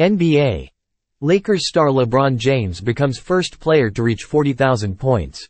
NBA. Lakers star LeBron James becomes first player to reach 40,000 points.